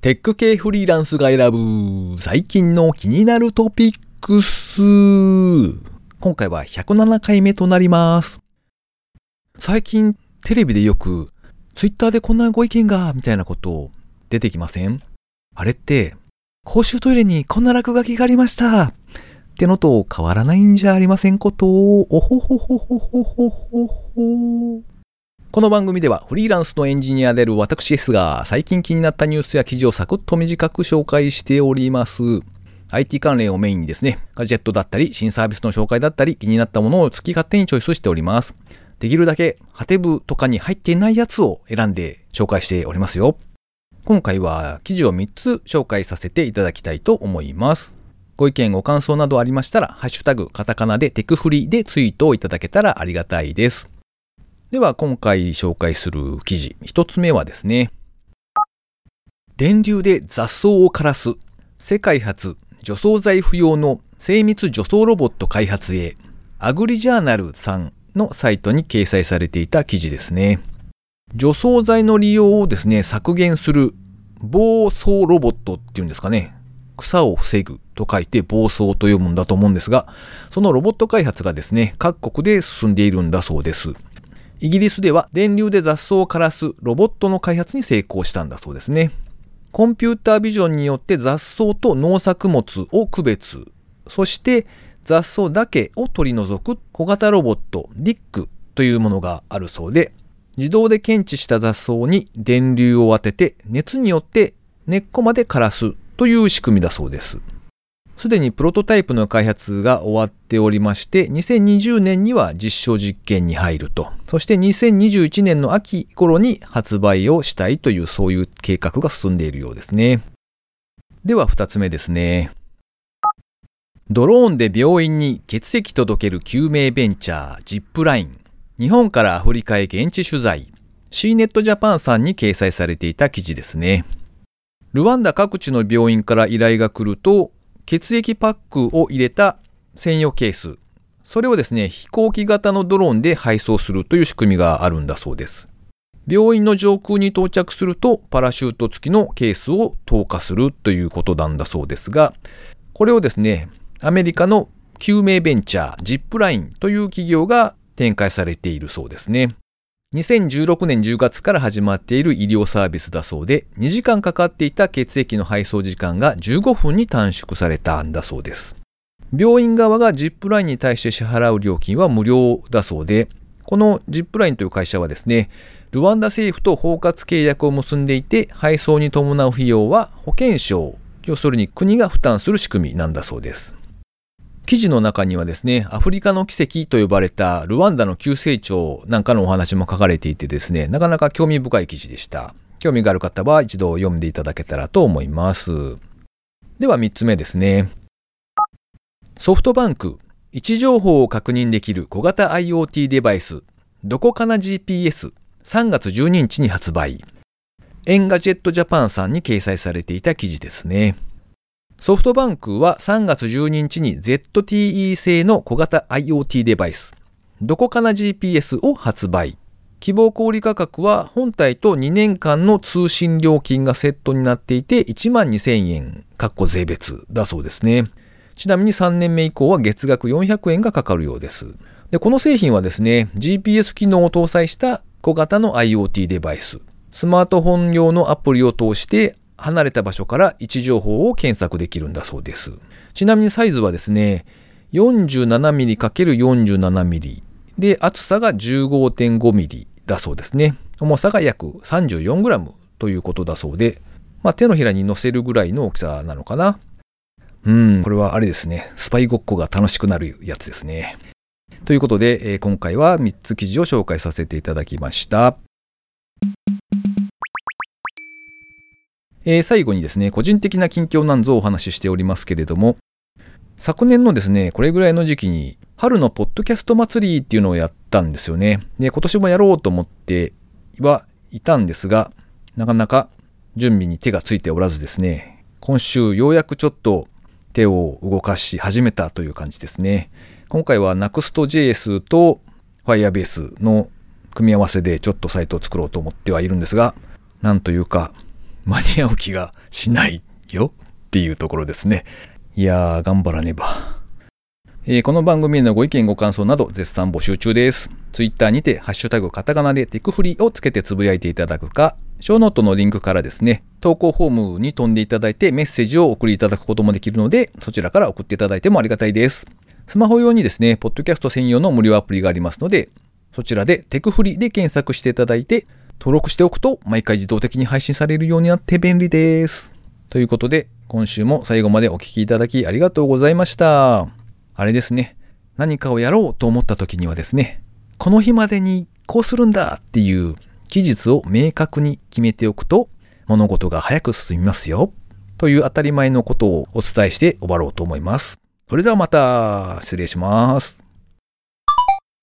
テック系フリーランスが選ぶ最近の気になるトピックス。今回は107回目となります。最近テレビでよくツイッターでこんなご意見がみたいなこと出てきません？あれって公衆トイレにこんな落書きがありましたってのと変わらないんじゃありませんことおほほほほほほほほこの番組ではフリーランスのエンジニアである私 S が最近気になったニュースや記事をサクッと短く紹介しております。IT 関連をメインにですね、ガジェットだったり、新サービスの紹介だったり、気になったものを好き勝手にチョイスしております。できるだけ、ハテブとかに入っていないやつを選んで紹介しておりますよ。今回は記事を3つ紹介させていただきたいと思います。ご意見、ご感想などありましたら、ハッシュタグ、カタカナでテクフリでツイートをいただけたらありがたいです。では今回紹介する記事、一つ目はですね、電流で雑草を枯らす、世界初除草剤不要の精密除草ロボット開発へ、アグリジャーナルさんのサイトに掲載されていた記事ですね。除草剤の利用をですね、削減する防草ロボットっていうんですかね。草を防ぐと書いて防草と読むんだと思うんですが、そのロボット開発がですね、各国で進んでいるんだそうです。イギリスでは電流で雑草を枯らすロボットの開発に成功したんだそうですね。コンピュータービジョンによって雑草と農作物を区別、そして雑草だけを取り除く小型ロボットディックというものがあるそうで、自動で検知した雑草に電流を当てて熱によって根っこまで枯らすという仕組みだそうです。すでにプロトタイプの開発が終わっておりまして、2020年には実証実験に入ると。そして2021年の秋頃に発売をしたいというそういう計画が進んでいるようですね。では二つ目ですね。ドローンで病院に血液届ける救命ベンチャージップライン。日本からアフリカへ現地取材。C ネットジャパンさんに掲載されていた記事ですね。ルワンダ各地の病院から依頼が来ると、血液パックを入れた専用ケース。それをですね、飛行機型のドローンで配送するという仕組みがあるんだそうです。病院の上空に到着すると、パラシュート付きのケースを投下するということなんだそうですが、これをですね、アメリカの救命ベンチャー、ジップラインという企業が展開されているそうですね。2016年10月から始まっている医療サービスだそうで、2時間かかっていた血液の配送時間が15分に短縮されたんだそうです。病院側がジップラインに対して支払う料金は無料だそうで、このジップラインという会社はですね、ルワンダ政府と包括契約を結んでいて、配送に伴う費用は保険証、要するに国が負担する仕組みなんだそうです。記事の中にはですね、アフリカの奇跡と呼ばれたルワンダの急成長なんかのお話も書かれていてですね、なかなか興味深い記事でした。興味がある方は一度読んでいただけたらと思います。では3つ目ですね。ソフトバンク、位置情報を確認できる小型 IoT デバイス、どこかな GPS、3月12日に発売。エンガジェットジャパンさんに掲載されていた記事ですね。ソフトバンクは3月12日に ZTE 製の小型 IoT デバイス、どこかな GPS を発売。希望小売価格は本体と2年間の通信料金がセットになっていて1万2000円、かっこ税別だそうですね。ちなみに3年目以降は月額400円がかかるようです。で、この製品はですね、GPS 機能を搭載した小型の IoT デバイス。スマートフォン用のアプリを通して離れた場所から位置情報を検索できるんだそうです。ちなみにサイズはですね、47mm×47mm で厚さが 15.5mm だそうですね。重さが約 34g ということだそうで、まあ、手のひらに乗せるぐらいの大きさなのかな。うん、これはあれですね。スパイごっこが楽しくなるやつですね。ということで、今回は3つ記事を紹介させていただきました。えー最後にですね、個人的な近況なんぞをお話ししておりますけれども、昨年のですね、これぐらいの時期に、春のポッドキャスト祭りっていうのをやったんですよね。で、今年もやろうと思ってはいたんですが、なかなか準備に手がついておらずですね、今週ようやくちょっと手を動かし始めたという感じですね。今回は Next.js と Firebase の組み合わせでちょっとサイトを作ろうと思ってはいるんですが、なんというか、間に合う気がしないよっていうところですね。いやー、頑張らねば。えー、この番組へのご意見ご感想など絶賛募集中です。ツイッターにて、ハッシュタグカタカナでテクフリをつけてつぶやいていただくか、ショーノートのリンクからですね、投稿フォームに飛んでいただいてメッセージを送りいただくこともできるので、そちらから送っていただいてもありがたいです。スマホ用にですね、ポッドキャスト専用の無料アプリがありますので、そちらでテクフリで検索していただいて、登録しておくと毎回自動的に配信されるようになって便利です。ということで、今週も最後までお聴きいただきありがとうございました。あれですね。何かをやろうと思った時にはですね、この日までにこうするんだっていう期日を明確に決めておくと物事が早く進みますよ。という当たり前のことをお伝えして終わろうと思います。それではまた失礼します。